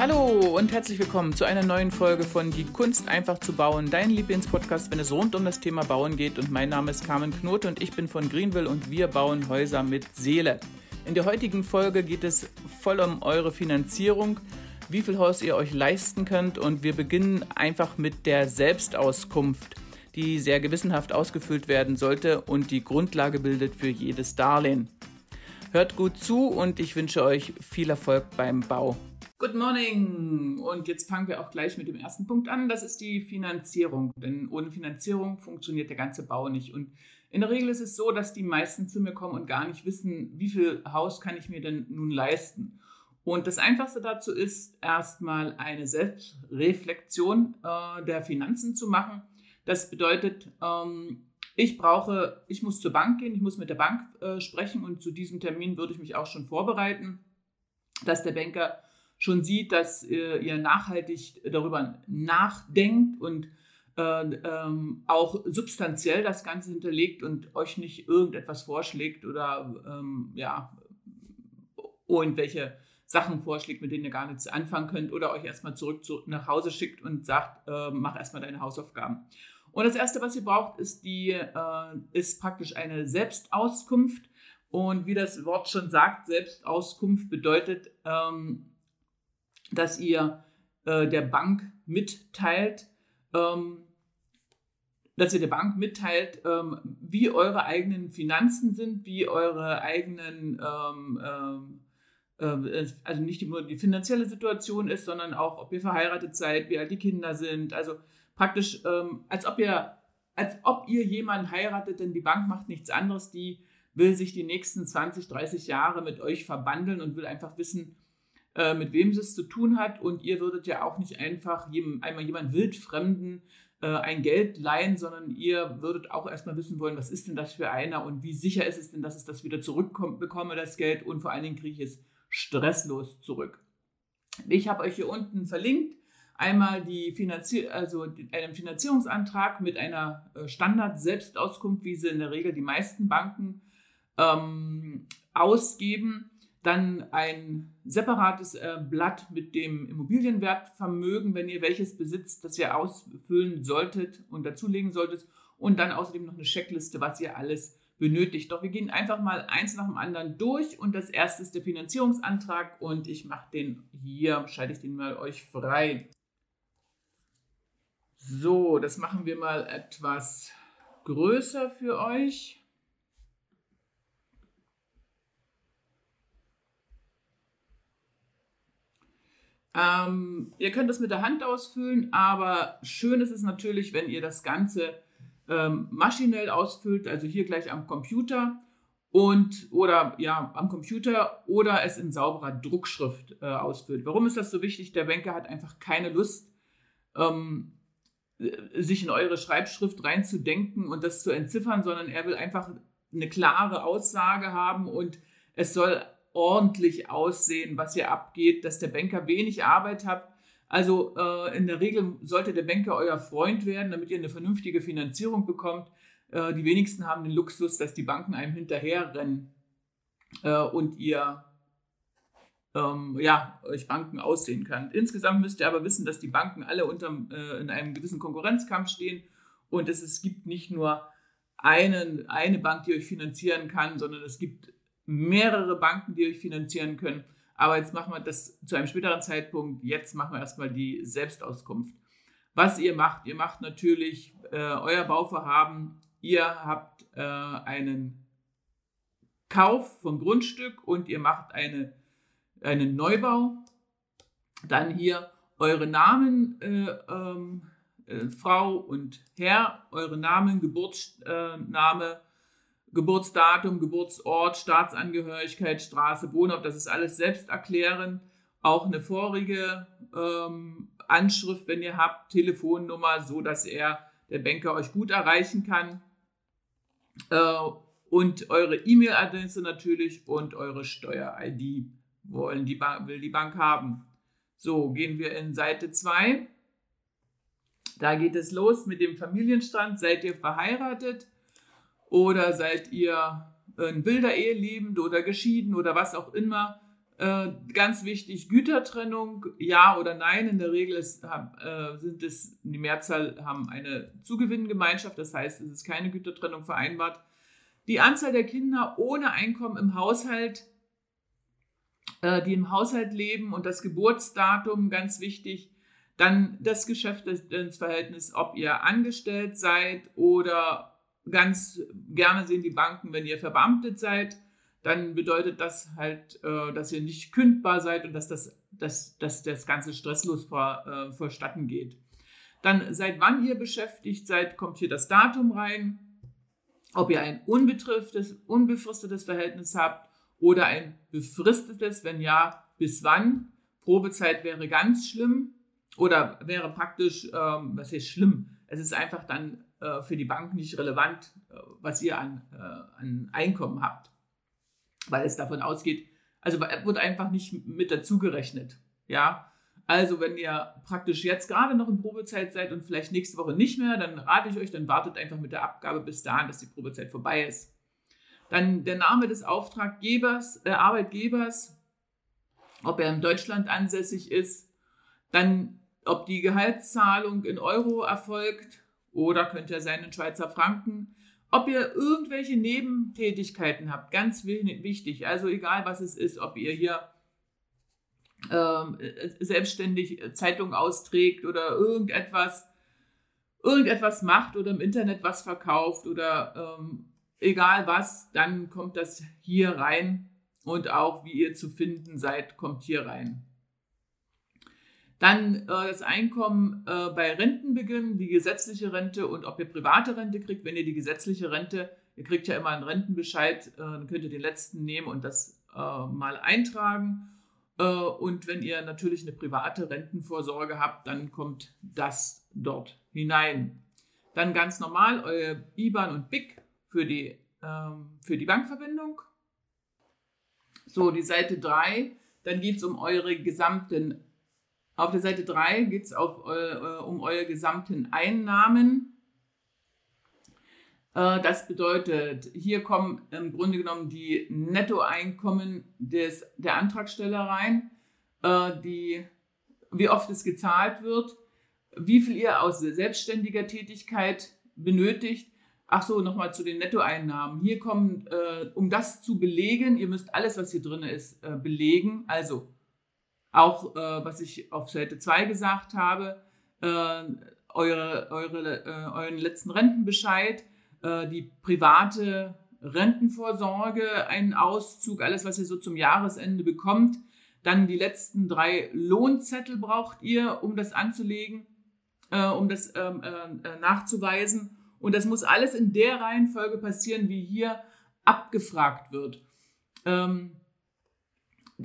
Hallo und herzlich willkommen zu einer neuen Folge von Die Kunst einfach zu bauen, dein Lieblingspodcast, wenn es rund um das Thema Bauen geht. Und mein Name ist Carmen Knote und ich bin von Greenville und wir bauen Häuser mit Seele. In der heutigen Folge geht es voll um eure Finanzierung, wie viel Haus ihr euch leisten könnt und wir beginnen einfach mit der Selbstauskunft, die sehr gewissenhaft ausgefüllt werden sollte und die Grundlage bildet für jedes Darlehen. Hört gut zu und ich wünsche euch viel Erfolg beim Bau. Good morning! Und jetzt fangen wir auch gleich mit dem ersten Punkt an. Das ist die Finanzierung. Denn ohne Finanzierung funktioniert der ganze Bau nicht. Und in der Regel ist es so, dass die meisten zu mir kommen und gar nicht wissen, wie viel Haus kann ich mir denn nun leisten. Und das Einfachste dazu ist, erstmal eine Selbstreflexion äh, der Finanzen zu machen. Das bedeutet, ähm, ich brauche, ich muss zur Bank gehen, ich muss mit der Bank äh, sprechen und zu diesem Termin würde ich mich auch schon vorbereiten, dass der Banker schon sieht, dass äh, ihr nachhaltig darüber nachdenkt und äh, ähm, auch substanziell das Ganze hinterlegt und euch nicht irgendetwas vorschlägt oder ähm, ja, irgendwelche Sachen vorschlägt, mit denen ihr gar nichts anfangen könnt oder euch erstmal zurück zu, nach Hause schickt und sagt, äh, mach erstmal deine Hausaufgaben. Und das Erste, was ihr braucht, ist, die, äh, ist praktisch eine Selbstauskunft. Und wie das Wort schon sagt, Selbstauskunft bedeutet, ähm, dass ihr äh, der Bank mitteilt, ähm, dass ihr der Bank mitteilt, ähm, wie eure eigenen Finanzen sind, wie eure eigenen, ähm, ähm äh, also nicht nur die finanzielle Situation ist, sondern auch, ob ihr verheiratet seid, wie alt die Kinder sind. Also praktisch, ähm, als ob ihr als ob ihr jemanden heiratet, denn die Bank macht nichts anderes, die will sich die nächsten 20, 30 Jahre mit euch verbandeln und will einfach wissen, äh, mit wem sie es zu tun hat. Und ihr würdet ja auch nicht einfach jedem, einmal jemand wildfremden äh, ein Geld leihen, sondern ihr würdet auch erstmal wissen wollen, was ist denn das für einer und wie sicher ist es denn, dass ich das wieder zurückbekomme, das Geld. Und vor allen Dingen kriege ich es stresslos zurück. Ich habe euch hier unten verlinkt einmal die Finanzier also einen Finanzierungsantrag mit einer äh, Standard-Selbstauskunft, wie sie in der Regel die meisten Banken ähm, ausgeben. Dann ein separates äh, Blatt mit dem Immobilienwertvermögen, wenn ihr welches besitzt, das ihr ausfüllen solltet und dazulegen solltet. Und dann außerdem noch eine Checkliste, was ihr alles benötigt. Doch wir gehen einfach mal eins nach dem anderen durch. Und das erste ist der Finanzierungsantrag. Und ich mache den hier, schalte ich den mal euch frei. So, das machen wir mal etwas größer für euch. Ähm, ihr könnt das mit der Hand ausfüllen, aber schön ist es natürlich, wenn ihr das Ganze ähm, maschinell ausfüllt, also hier gleich am Computer und oder ja am Computer oder es in sauberer Druckschrift äh, ausfüllt. Warum ist das so wichtig? Der Banker hat einfach keine Lust, ähm, sich in eure Schreibschrift reinzudenken und das zu entziffern, sondern er will einfach eine klare Aussage haben und es soll ordentlich aussehen, was hier abgeht, dass der Banker wenig Arbeit hat. Also äh, in der Regel sollte der Banker euer Freund werden, damit ihr eine vernünftige Finanzierung bekommt. Äh, die wenigsten haben den Luxus, dass die Banken einem hinterherrennen äh, und ihr ähm, ja, euch Banken aussehen kann. Insgesamt müsst ihr aber wissen, dass die Banken alle unter, äh, in einem gewissen Konkurrenzkampf stehen und dass es gibt nicht nur einen, eine Bank, die euch finanzieren kann, sondern es gibt mehrere Banken, die euch finanzieren können. Aber jetzt machen wir das zu einem späteren Zeitpunkt. Jetzt machen wir erstmal die Selbstauskunft. Was ihr macht, ihr macht natürlich äh, euer Bauvorhaben. Ihr habt äh, einen Kauf vom Grundstück und ihr macht eine, einen Neubau. Dann hier eure Namen, äh, ähm, äh, Frau und Herr, eure Namen, Geburtsname, Geburtsdatum, Geburtsort, Staatsangehörigkeit, Straße, Wohnort, das ist alles selbst erklären. Auch eine vorige ähm, Anschrift, wenn ihr habt, Telefonnummer, so dass er, der Banker, euch gut erreichen kann. Äh, und eure E-Mail-Adresse natürlich und eure Steuer-ID wollen die will die Bank haben. So, gehen wir in Seite 2. Da geht es los mit dem Familienstand. Seid ihr verheiratet? Oder seid ihr ein wilder Ehelebend oder geschieden oder was auch immer? Äh, ganz wichtig, Gütertrennung, ja oder nein. In der Regel ist, äh, sind es, die Mehrzahl haben eine Zugewinngemeinschaft, das heißt, es ist keine Gütertrennung vereinbart. Die Anzahl der Kinder ohne Einkommen im Haushalt, äh, die im Haushalt leben und das Geburtsdatum, ganz wichtig. Dann das Geschäftsverhältnis, ob ihr angestellt seid oder ganz gerne sehen die Banken, wenn ihr verbeamtet seid dann bedeutet das halt, äh, dass ihr nicht kündbar seid und dass das, dass, dass das Ganze stresslos vor, äh, vorstatten geht. Dann seit wann ihr beschäftigt seid, kommt hier das Datum rein, ob ihr ein unbefristetes Verhältnis habt oder ein befristetes, wenn ja, bis wann. Probezeit wäre ganz schlimm oder wäre praktisch, ähm, was heißt schlimm? Es ist einfach dann äh, für die Bank nicht relevant, äh, was ihr an, äh, an Einkommen habt weil es davon ausgeht, also wird einfach nicht mit dazu gerechnet. Ja, also wenn ihr praktisch jetzt gerade noch in Probezeit seid und vielleicht nächste Woche nicht mehr, dann rate ich euch, dann wartet einfach mit der Abgabe bis dahin, dass die Probezeit vorbei ist. Dann der Name des Auftraggebers, äh, Arbeitgebers, ob er in Deutschland ansässig ist, dann ob die Gehaltszahlung in Euro erfolgt oder könnte er sein in Schweizer Franken. Ob ihr irgendwelche Nebentätigkeiten habt, ganz wichtig, also egal was es ist, ob ihr hier ähm, selbstständig Zeitung austrägt oder irgendetwas, irgendetwas macht oder im Internet was verkauft oder ähm, egal was, dann kommt das hier rein. Und auch wie ihr zu finden seid, kommt hier rein. Dann äh, das Einkommen äh, bei Rentenbeginn, die gesetzliche Rente und ob ihr private Rente kriegt. Wenn ihr die gesetzliche Rente, ihr kriegt ja immer einen Rentenbescheid, äh, dann könnt ihr den letzten nehmen und das äh, mal eintragen. Äh, und wenn ihr natürlich eine private Rentenvorsorge habt, dann kommt das dort hinein. Dann ganz normal euer IBAN und BIC für die, ähm, für die Bankverbindung. So, die Seite 3, dann geht es um eure gesamten auf der Seite 3 geht es um eure gesamten Einnahmen. Äh, das bedeutet, hier kommen im Grunde genommen die Nettoeinkommen des, der Antragsteller rein, äh, die, wie oft es gezahlt wird, wie viel ihr aus selbstständiger Tätigkeit benötigt. Ach so, nochmal zu den Nettoeinnahmen. Hier kommen, äh, um das zu belegen, ihr müsst alles, was hier drin ist, belegen. Also auch äh, was ich auf Seite 2 gesagt habe, äh, eure, eure, äh, euren letzten Rentenbescheid, äh, die private Rentenvorsorge, einen Auszug, alles, was ihr so zum Jahresende bekommt. Dann die letzten drei Lohnzettel braucht ihr, um das anzulegen, äh, um das ähm, äh, nachzuweisen. Und das muss alles in der Reihenfolge passieren, wie hier abgefragt wird. Ähm,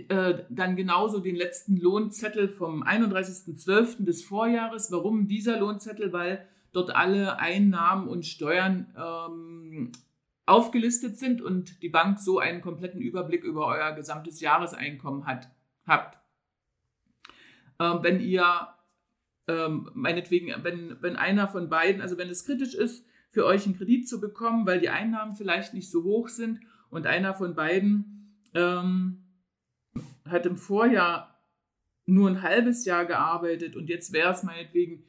äh, dann genauso den letzten Lohnzettel vom 31.12. des Vorjahres. Warum dieser Lohnzettel? Weil dort alle Einnahmen und Steuern ähm, aufgelistet sind und die Bank so einen kompletten Überblick über euer gesamtes Jahreseinkommen hat, habt. Ähm, wenn ihr, ähm, meinetwegen, wenn, wenn einer von beiden, also wenn es kritisch ist, für euch einen Kredit zu bekommen, weil die Einnahmen vielleicht nicht so hoch sind und einer von beiden ähm, hat im Vorjahr nur ein halbes Jahr gearbeitet und jetzt wäre es meinetwegen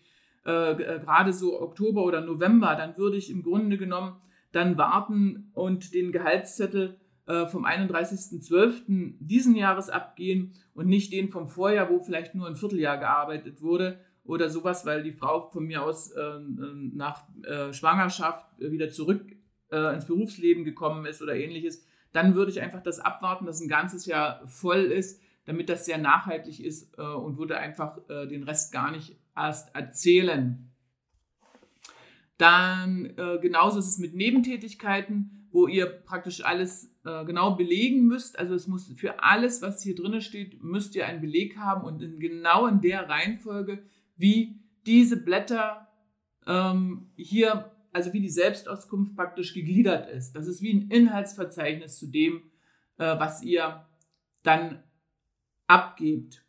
äh, äh, gerade so Oktober oder November, dann würde ich im Grunde genommen dann warten und den Gehaltszettel äh, vom 31.12. diesen Jahres abgehen und nicht den vom Vorjahr, wo vielleicht nur ein Vierteljahr gearbeitet wurde oder sowas, weil die Frau von mir aus äh, nach äh, Schwangerschaft wieder zurück äh, ins Berufsleben gekommen ist oder ähnliches dann würde ich einfach das abwarten, dass ein ganzes Jahr voll ist, damit das sehr nachhaltig ist äh, und würde einfach äh, den Rest gar nicht erst erzählen. Dann äh, genauso ist es mit Nebentätigkeiten, wo ihr praktisch alles äh, genau belegen müsst. Also es muss für alles, was hier drin steht, müsst ihr einen Beleg haben und in, genau in der Reihenfolge, wie diese Blätter ähm, hier also wie die Selbstauskunft praktisch gegliedert ist. Das ist wie ein Inhaltsverzeichnis zu dem, äh, was ihr dann abgebt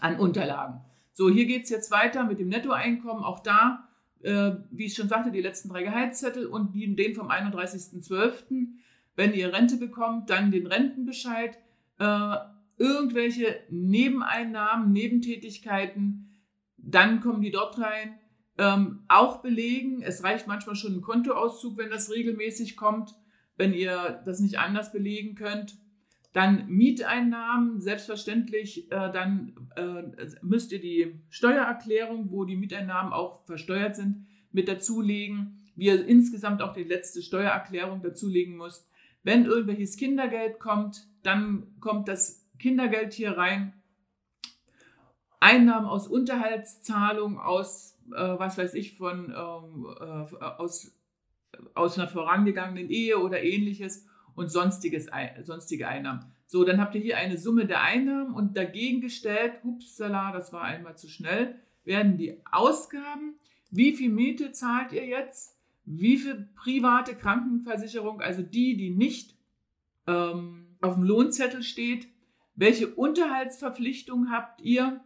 an Unterlagen. So, hier geht es jetzt weiter mit dem Nettoeinkommen. Auch da, äh, wie ich schon sagte, die letzten drei Gehaltszettel und den vom 31.12. Wenn ihr Rente bekommt, dann den Rentenbescheid. Äh, irgendwelche Nebeneinnahmen, Nebentätigkeiten, dann kommen die dort rein. Ähm, auch belegen, es reicht manchmal schon ein Kontoauszug, wenn das regelmäßig kommt, wenn ihr das nicht anders belegen könnt. Dann Mieteinnahmen, selbstverständlich, äh, dann äh, müsst ihr die Steuererklärung, wo die Mieteinnahmen auch versteuert sind, mit dazulegen. Wie ihr insgesamt auch die letzte Steuererklärung dazulegen müsst. Wenn irgendwelches Kindergeld kommt, dann kommt das Kindergeld hier rein. Einnahmen aus Unterhaltszahlungen, aus, äh, was weiß ich, von, ähm, äh, aus, aus einer vorangegangenen Ehe oder ähnliches und sonstiges, sonstige Einnahmen. So, dann habt ihr hier eine Summe der Einnahmen und dagegen gestellt, upsala, das war einmal zu schnell, werden die Ausgaben. Wie viel Miete zahlt ihr jetzt? Wie viel private Krankenversicherung, also die, die nicht ähm, auf dem Lohnzettel steht? Welche Unterhaltsverpflichtungen habt ihr?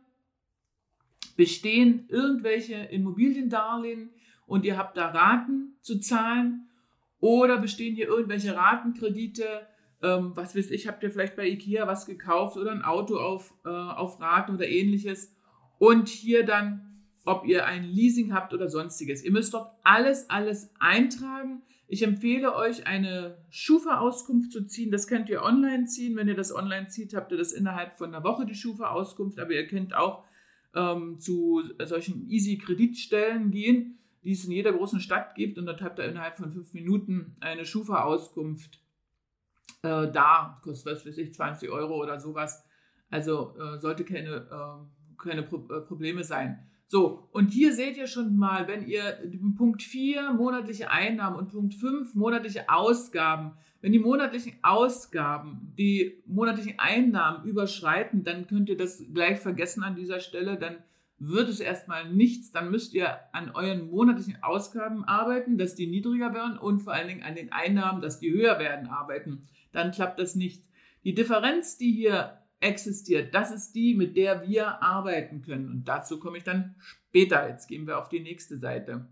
Bestehen irgendwelche Immobiliendarlehen und ihr habt da Raten zu zahlen? Oder bestehen hier irgendwelche Ratenkredite? Ähm, was weiß ich, habt ihr vielleicht bei Ikea was gekauft oder ein Auto auf, äh, auf Raten oder ähnliches? Und hier dann, ob ihr ein Leasing habt oder sonstiges. Ihr müsst dort alles, alles eintragen. Ich empfehle euch, eine Schufa-Auskunft zu ziehen. Das könnt ihr online ziehen. Wenn ihr das online zieht, habt ihr das innerhalb von einer Woche, die Schufa-Auskunft. Aber ihr könnt auch ähm, zu solchen Easy-Kreditstellen gehen die es in jeder großen Stadt gibt. Und dort habt ihr innerhalb von fünf Minuten eine Schufa-Auskunft äh, da. Kostet, was weiß ich, 20 Euro oder sowas. Also äh, sollte keine, äh, keine Pro äh, Probleme sein. So, und hier seht ihr schon mal, wenn ihr Punkt 4 monatliche Einnahmen und Punkt 5 monatliche Ausgaben, wenn die monatlichen Ausgaben die monatlichen Einnahmen überschreiten, dann könnt ihr das gleich vergessen an dieser Stelle, dann wird es erstmal nichts, dann müsst ihr an euren monatlichen Ausgaben arbeiten, dass die niedriger werden und vor allen Dingen an den Einnahmen, dass die höher werden, arbeiten. Dann klappt das nicht. Die Differenz, die hier existiert, das ist die, mit der wir arbeiten können. Und dazu komme ich dann später. Jetzt gehen wir auf die nächste Seite.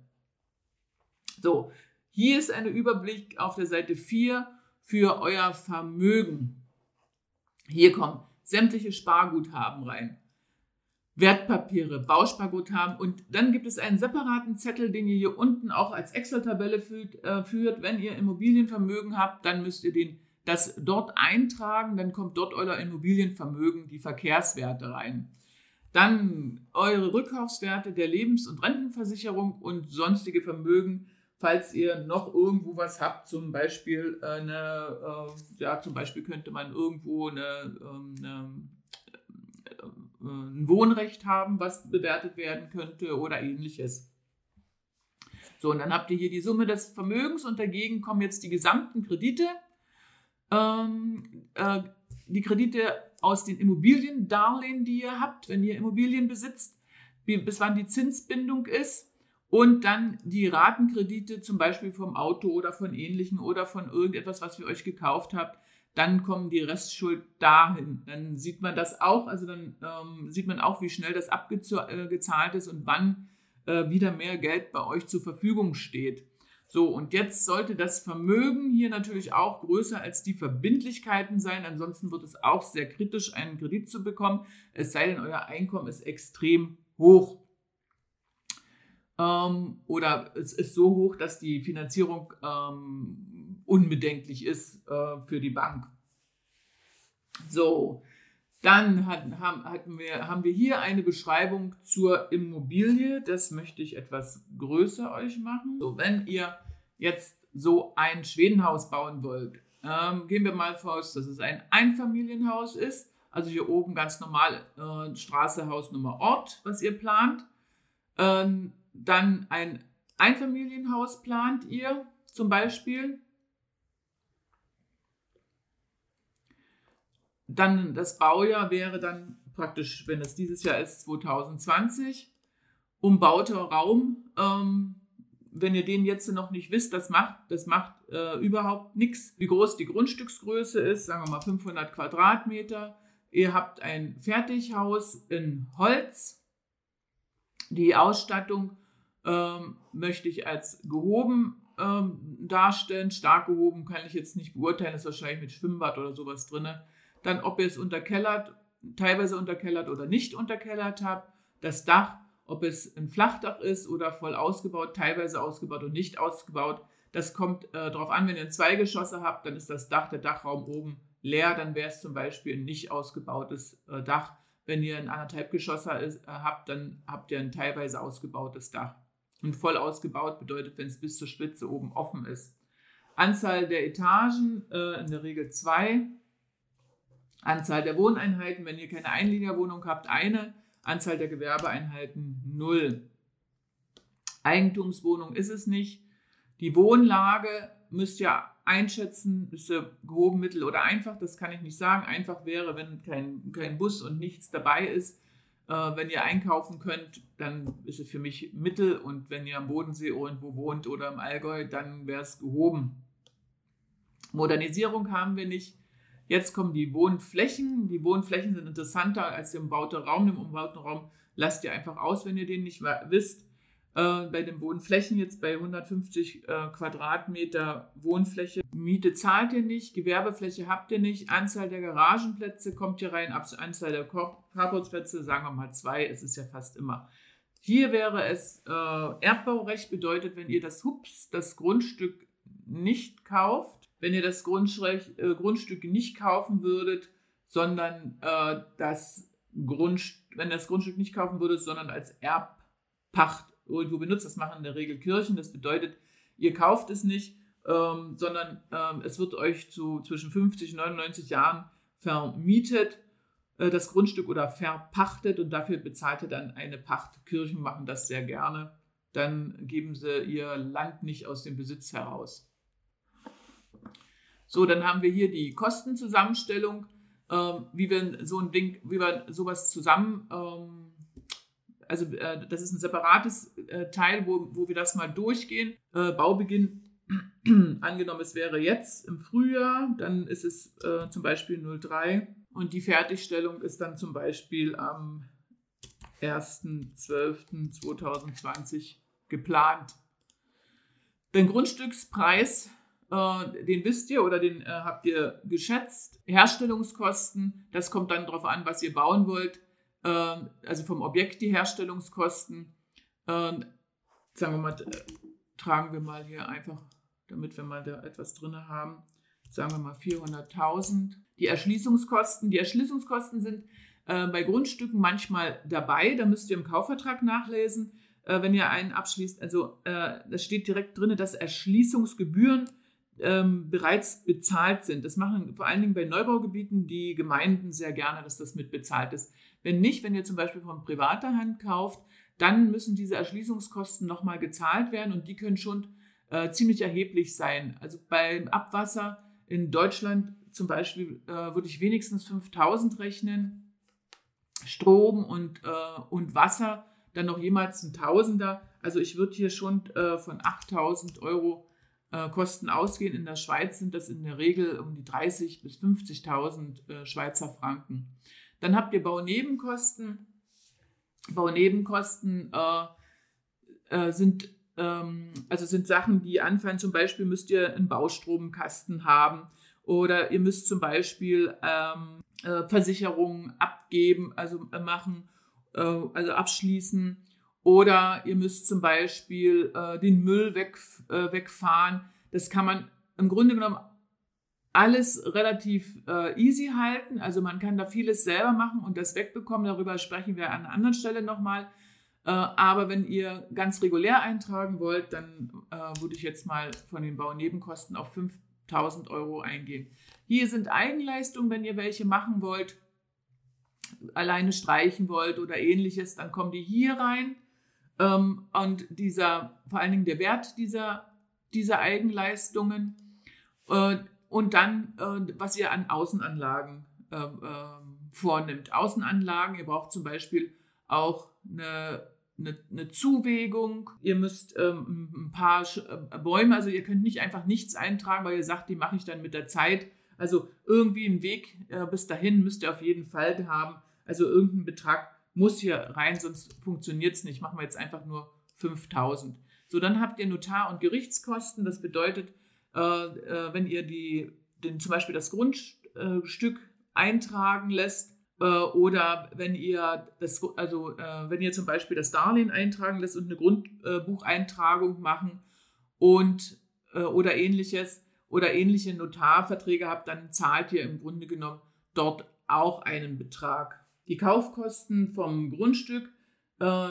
So, hier ist ein Überblick auf der Seite 4 für euer Vermögen. Hier kommen sämtliche Sparguthaben rein. Wertpapiere, Bausparguthaben und dann gibt es einen separaten Zettel, den ihr hier unten auch als Excel-Tabelle führt, äh, führt. Wenn ihr Immobilienvermögen habt, dann müsst ihr den, das dort eintragen, dann kommt dort euer Immobilienvermögen, die Verkehrswerte rein. Dann eure Rückkaufswerte der Lebens- und Rentenversicherung und sonstige Vermögen, falls ihr noch irgendwo was habt, zum Beispiel eine, äh, ja, zum Beispiel könnte man irgendwo eine, ähm, eine äh, ein Wohnrecht haben, was bewertet werden könnte oder ähnliches. So, und dann habt ihr hier die Summe des Vermögens und dagegen kommen jetzt die gesamten Kredite. Ähm, äh, die Kredite aus den Immobiliendarlehen, die ihr habt, wenn ihr Immobilien besitzt, bis wann die Zinsbindung ist und dann die Ratenkredite zum Beispiel vom Auto oder von ähnlichen oder von irgendetwas, was ihr euch gekauft habt, dann kommen die Restschuld dahin. Dann sieht man das auch, also dann ähm, sieht man auch, wie schnell das abgezahlt ist und wann äh, wieder mehr Geld bei euch zur Verfügung steht. So, und jetzt sollte das Vermögen hier natürlich auch größer als die Verbindlichkeiten sein. Ansonsten wird es auch sehr kritisch, einen Kredit zu bekommen, es sei denn, euer Einkommen ist extrem hoch. Ähm, oder es ist so hoch, dass die Finanzierung ähm, unbedenklich ist äh, für die Bank. So, dann hat, haben, hatten wir, haben wir hier eine Beschreibung zur Immobilie. Das möchte ich etwas größer euch machen. So, wenn ihr jetzt so ein Schwedenhaus bauen wollt, ähm, gehen wir mal voraus, dass es ein Einfamilienhaus ist. Also hier oben ganz normal äh, Straße, Hausnummer, Ort, was ihr plant. Ähm, dann ein Einfamilienhaus plant ihr zum Beispiel. Dann das Baujahr wäre dann praktisch, wenn es dieses Jahr ist, 2020. Umbauter Raum, ähm, wenn ihr den jetzt noch nicht wisst, das macht, das macht äh, überhaupt nichts. Wie groß die Grundstücksgröße ist, sagen wir mal 500 Quadratmeter. Ihr habt ein Fertighaus in Holz. Die Ausstattung ähm, möchte ich als gehoben ähm, darstellen. Stark gehoben kann ich jetzt nicht beurteilen, ist wahrscheinlich mit Schwimmbad oder sowas drin. Dann ob ihr es unterkellert, teilweise unterkellert oder nicht unterkellert habt, das Dach, ob es ein Flachdach ist oder voll ausgebaut, teilweise ausgebaut und nicht ausgebaut. Das kommt äh, darauf an, wenn ihr zwei Geschosse habt, dann ist das Dach, der Dachraum oben leer, dann wäre es zum Beispiel ein nicht ausgebautes äh, Dach. Wenn ihr ein anderthalb Geschosse ist, äh, habt, dann habt ihr ein teilweise ausgebautes Dach. Und voll ausgebaut bedeutet, wenn es bis zur Spitze oben offen ist. Anzahl der Etagen, äh, in der Regel zwei. Anzahl der Wohneinheiten, wenn ihr keine Einliegerwohnung habt, eine. Anzahl der Gewerbeeinheiten, null. Eigentumswohnung ist es nicht. Die Wohnlage müsst ihr einschätzen, ist gehoben, mittel oder einfach. Das kann ich nicht sagen. Einfach wäre, wenn kein, kein Bus und nichts dabei ist. Äh, wenn ihr einkaufen könnt, dann ist es für mich mittel. Und wenn ihr am Bodensee irgendwo wohnt oder im Allgäu, dann wäre es gehoben. Modernisierung haben wir nicht. Jetzt kommen die Wohnflächen. Die Wohnflächen sind interessanter als der umbaute Raum. Den umbauten Raum lasst ihr einfach aus, wenn ihr den nicht wisst. Äh, bei den Wohnflächen jetzt bei 150 äh, Quadratmeter Wohnfläche. Miete zahlt ihr nicht, Gewerbefläche habt ihr nicht, Anzahl der Garagenplätze kommt hier rein, Anzahl der Carportsplätze, sagen wir mal zwei, es ist ja fast immer. Hier wäre es äh, Erbbaurecht bedeutet, wenn ihr das Hups, das Grundstück nicht kauft, wenn ihr das Grundstück, äh, Grundstück nicht kaufen würdet, sondern äh, das Grundstück, wenn das Grundstück nicht kaufen würdet, sondern als Erbpacht irgendwo benutzt. Das machen in der Regel Kirchen. Das bedeutet, ihr kauft es nicht, ähm, sondern ähm, es wird euch zu zwischen 50 und 99 Jahren vermietet, äh, das Grundstück oder verpachtet und dafür bezahlt ihr dann eine Pacht. Kirchen machen das sehr gerne. Dann geben sie ihr Land nicht aus dem Besitz heraus. So, dann haben wir hier die Kostenzusammenstellung, ähm, wie wir so ein Ding, wie wir sowas zusammen ähm, also äh, das ist ein separates äh, Teil, wo, wo wir das mal durchgehen. Äh, Baubeginn, angenommen, es wäre jetzt im Frühjahr, dann ist es äh, zum Beispiel 03 und die Fertigstellung ist dann zum Beispiel am 1.12.2020 geplant. Den Grundstückspreis, äh, den wisst ihr oder den äh, habt ihr geschätzt. Herstellungskosten, das kommt dann darauf an, was ihr bauen wollt ähm, also vom Objekt die Herstellungskosten, ähm, sagen wir mal, tragen wir mal hier einfach, damit wir mal da etwas drin haben, sagen wir mal 400.000. Die Erschließungskosten, die Erschließungskosten sind äh, bei Grundstücken manchmal dabei, da müsst ihr im Kaufvertrag nachlesen, äh, wenn ihr einen abschließt. Also äh, das steht direkt drin, dass Erschließungsgebühren ähm, bereits bezahlt sind. Das machen vor allen Dingen bei Neubaugebieten die Gemeinden sehr gerne, dass das mit bezahlt ist. Wenn nicht, wenn ihr zum Beispiel von privater Hand kauft, dann müssen diese Erschließungskosten nochmal gezahlt werden und die können schon äh, ziemlich erheblich sein. Also beim Abwasser in Deutschland zum Beispiel äh, würde ich wenigstens 5000 rechnen. Strom und, äh, und Wasser dann noch jemals ein Tausender. Also ich würde hier schon äh, von 8000 Euro äh, Kosten ausgehen. In der Schweiz sind das in der Regel um die 30.000 bis 50.000 äh, Schweizer Franken. Dann habt ihr Baunebenkosten. Baunebenkosten äh, äh, sind, ähm, also sind Sachen, die anfallen. Zum Beispiel müsst ihr einen Baustromkasten haben oder ihr müsst zum Beispiel ähm, äh, Versicherungen abgeben, also machen, also abschließen. Oder ihr müsst zum Beispiel äh, den Müll weg, wegfahren. Das kann man im Grunde genommen alles relativ äh, easy halten. Also man kann da vieles selber machen und das wegbekommen. Darüber sprechen wir an einer anderen Stelle nochmal. Äh, aber wenn ihr ganz regulär eintragen wollt, dann äh, würde ich jetzt mal von den Baunebenkosten auf 5000 Euro eingehen. Hier sind Eigenleistungen, wenn ihr welche machen wollt, alleine streichen wollt oder ähnliches, dann kommen die hier rein. Ähm, und dieser, vor allen Dingen der Wert dieser, dieser Eigenleistungen. Äh, und dann, äh, was ihr an Außenanlagen äh, vornimmt. Außenanlagen, ihr braucht zum Beispiel auch eine, eine, eine Zuwägung. Ihr müsst ähm, ein paar äh, Bäume, also ihr könnt nicht einfach nichts eintragen, weil ihr sagt, die mache ich dann mit der Zeit. Also irgendwie einen Weg äh, bis dahin müsst ihr auf jeden Fall haben. Also irgendein Betrag muss hier rein, sonst funktioniert es nicht. Machen wir jetzt einfach nur 5000. So, dann habt ihr Notar- und Gerichtskosten. Das bedeutet, äh, äh, wenn ihr die, den, zum Beispiel das Grundstück eintragen lässt äh, oder wenn ihr das, also äh, wenn ihr zum Beispiel das Darlehen eintragen lässt und eine Grundbucheintragung machen und äh, oder ähnliches oder ähnliche Notarverträge habt, dann zahlt ihr im Grunde genommen dort auch einen Betrag. Die Kaufkosten vom Grundstück äh,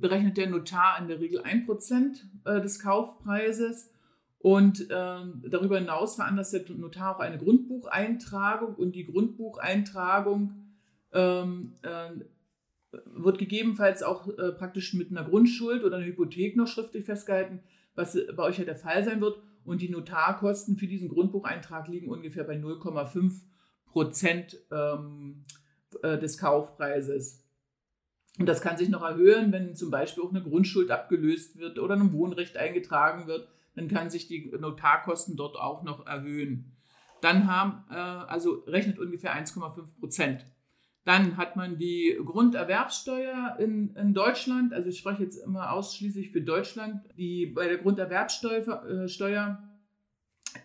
berechnet der Notar in der Regel 1% äh, des Kaufpreises und äh, darüber hinaus veranlasst der Notar auch eine Grundbucheintragung und die Grundbucheintragung ähm, äh, wird gegebenenfalls auch äh, praktisch mit einer Grundschuld oder einer Hypothek noch schriftlich festgehalten, was bei euch ja der Fall sein wird. Und die Notarkosten für diesen Grundbucheintrag liegen ungefähr bei 0,5 Prozent ähm, äh, des Kaufpreises. Und das kann sich noch erhöhen, wenn zum Beispiel auch eine Grundschuld abgelöst wird oder ein Wohnrecht eingetragen wird, dann kann sich die Notarkosten dort auch noch erhöhen. Dann haben, äh, also rechnet ungefähr 1,5 Prozent. Dann hat man die Grunderwerbsteuer in, in, Deutschland. Also ich spreche jetzt immer ausschließlich für Deutschland. Die, bei der Grunderwerbsteuer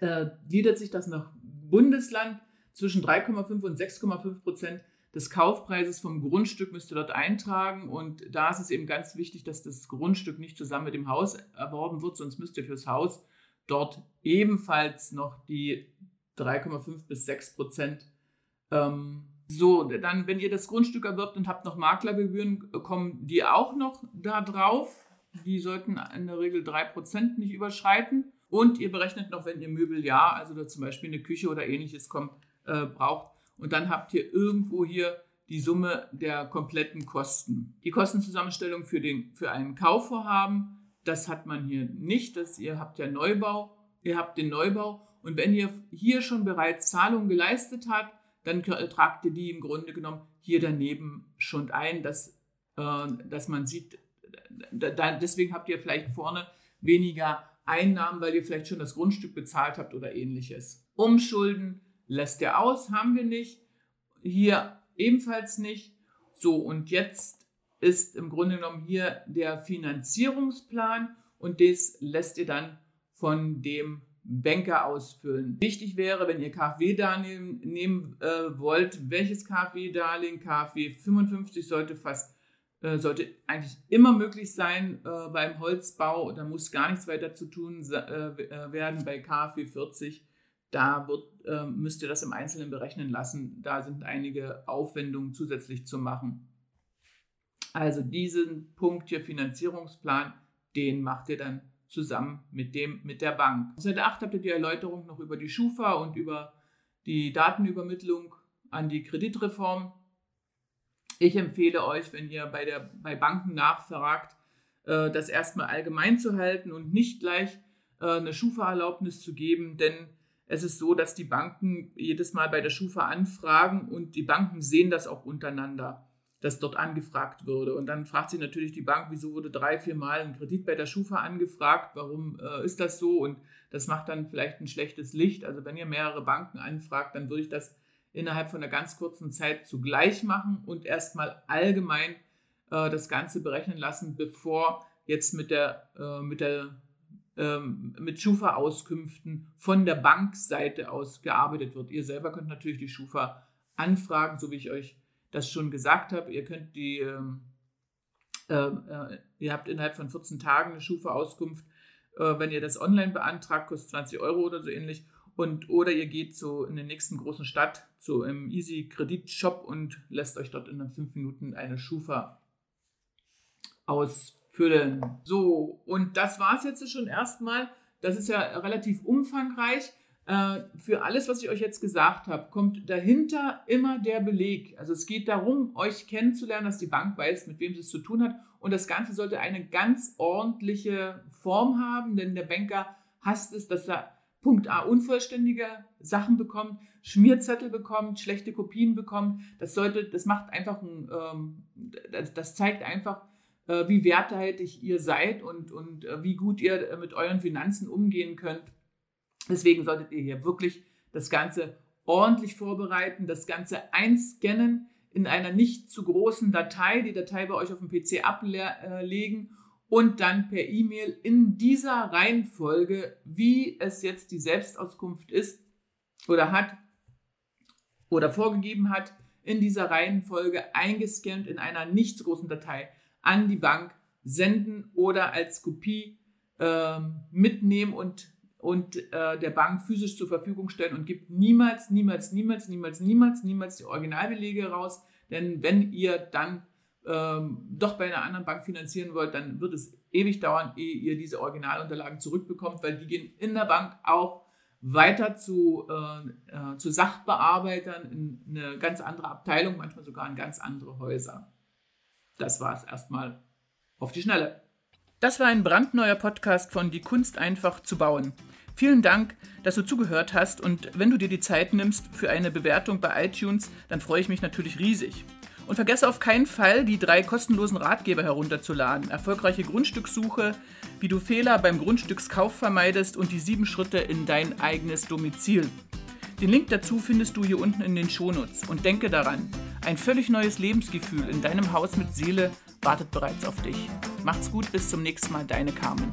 äh, äh, gliedert sich das nach Bundesland zwischen 3,5 und 6,5 Prozent des Kaufpreises vom Grundstück müsst ihr dort eintragen. Und da ist es eben ganz wichtig, dass das Grundstück nicht zusammen mit dem Haus erworben wird, sonst müsst ihr fürs Haus dort ebenfalls noch die 3,5 bis 6 Prozent ähm, so, dann, wenn ihr das Grundstück erwirbt und habt noch Maklergebühren, kommen die auch noch da drauf. Die sollten in der Regel 3% nicht überschreiten. Und ihr berechnet noch, wenn ihr Möbeljahr, also da zum Beispiel eine Küche oder ähnliches kommt, äh, braucht. Und dann habt ihr irgendwo hier die Summe der kompletten Kosten. Die Kostenzusammenstellung für, den, für einen Kaufvorhaben, das hat man hier nicht. Das, ihr habt ja Neubau, ihr habt den Neubau. Und wenn ihr hier schon bereits Zahlungen geleistet habt, dann tragt ihr die im Grunde genommen hier daneben schon ein, dass, äh, dass man sieht, da, deswegen habt ihr vielleicht vorne weniger Einnahmen, weil ihr vielleicht schon das Grundstück bezahlt habt oder ähnliches. Umschulden lässt ihr aus, haben wir nicht. Hier ebenfalls nicht. So, und jetzt ist im Grunde genommen hier der Finanzierungsplan und das lässt ihr dann von dem Banker ausfüllen. Wichtig wäre, wenn ihr KfW-Darlehen nehmen äh, wollt, welches KfW-Darlehen, KfW 55 sollte fast äh, sollte eigentlich immer möglich sein äh, beim Holzbau. Da muss gar nichts weiter zu tun äh, äh, werden. Bei KfW 40, da wird, äh, müsst ihr das im Einzelnen berechnen lassen. Da sind einige Aufwendungen zusätzlich zu machen. Also diesen Punkt hier Finanzierungsplan, den macht ihr dann zusammen mit, dem, mit der Bank. Seite 8 habt ihr die Erläuterung noch über die Schufa und über die Datenübermittlung an die Kreditreform. Ich empfehle euch, wenn ihr bei, der, bei Banken nachfragt, äh, das erstmal allgemein zu halten und nicht gleich äh, eine Schufa-Erlaubnis zu geben, denn es ist so, dass die Banken jedes Mal bei der Schufa anfragen und die Banken sehen das auch untereinander das dort angefragt würde. Und dann fragt sich natürlich die Bank, wieso wurde drei, vier Mal ein Kredit bei der Schufa angefragt, warum äh, ist das so? Und das macht dann vielleicht ein schlechtes Licht. Also wenn ihr mehrere Banken anfragt, dann würde ich das innerhalb von einer ganz kurzen Zeit zugleich machen und erstmal allgemein äh, das Ganze berechnen lassen, bevor jetzt mit der, äh, mit der ähm, mit Schufa-Auskünften von der Bankseite aus gearbeitet wird. Ihr selber könnt natürlich die Schufa anfragen, so wie ich euch das schon gesagt habe. Ihr könnt die, ähm, äh, äh, ihr habt innerhalb von 14 Tagen eine Schufa-Auskunft. Äh, wenn ihr das online beantragt, kostet 20 Euro oder so ähnlich. Und, oder ihr geht so in der nächsten großen Stadt zu einem Easy Kredit Shop und lässt euch dort in fünf Minuten eine Schufa ausfüllen. So, und das war es jetzt schon erstmal. Das ist ja relativ umfangreich. Äh, für alles, was ich euch jetzt gesagt habe, kommt dahinter immer der Beleg. Also es geht darum, euch kennenzulernen, dass die Bank weiß, mit wem sie es zu tun hat. Und das Ganze sollte eine ganz ordentliche Form haben, denn der Banker hasst es, dass er Punkt A unvollständige Sachen bekommt, Schmierzettel bekommt, schlechte Kopien bekommt. Das sollte, das macht einfach ein, ähm, das, zeigt einfach, wie werthaltig ihr seid und, und äh, wie gut ihr mit euren Finanzen umgehen könnt. Deswegen solltet ihr hier wirklich das Ganze ordentlich vorbereiten, das Ganze einscannen in einer nicht zu großen Datei, die Datei bei euch auf dem PC ablegen und dann per E-Mail in dieser Reihenfolge, wie es jetzt die Selbstauskunft ist oder hat, oder vorgegeben hat, in dieser Reihenfolge eingescannt in einer nicht so großen Datei an die Bank senden oder als Kopie äh, mitnehmen und, und äh, der Bank physisch zur Verfügung stellen und gibt niemals, niemals, niemals, niemals, niemals, niemals die Originalbelege raus. Denn wenn ihr dann ähm, doch bei einer anderen Bank finanzieren wollt, dann wird es ewig dauern, ehe ihr diese Originalunterlagen zurückbekommt, weil die gehen in der Bank auch weiter zu, äh, äh, zu Sachbearbeitern in eine ganz andere Abteilung, manchmal sogar in ganz andere Häuser. Das war es erstmal auf die Schnelle. Das war ein brandneuer Podcast von Die Kunst einfach zu bauen. Vielen Dank, dass du zugehört hast und wenn du dir die Zeit nimmst für eine Bewertung bei iTunes, dann freue ich mich natürlich riesig. Und vergesse auf keinen Fall, die drei kostenlosen Ratgeber herunterzuladen. Erfolgreiche Grundstückssuche, wie du Fehler beim Grundstückskauf vermeidest und die sieben Schritte in dein eigenes Domizil. Den Link dazu findest du hier unten in den Shownotes. Und denke daran, ein völlig neues Lebensgefühl in deinem Haus mit Seele wartet bereits auf dich. Macht's gut, bis zum nächsten Mal, deine Carmen.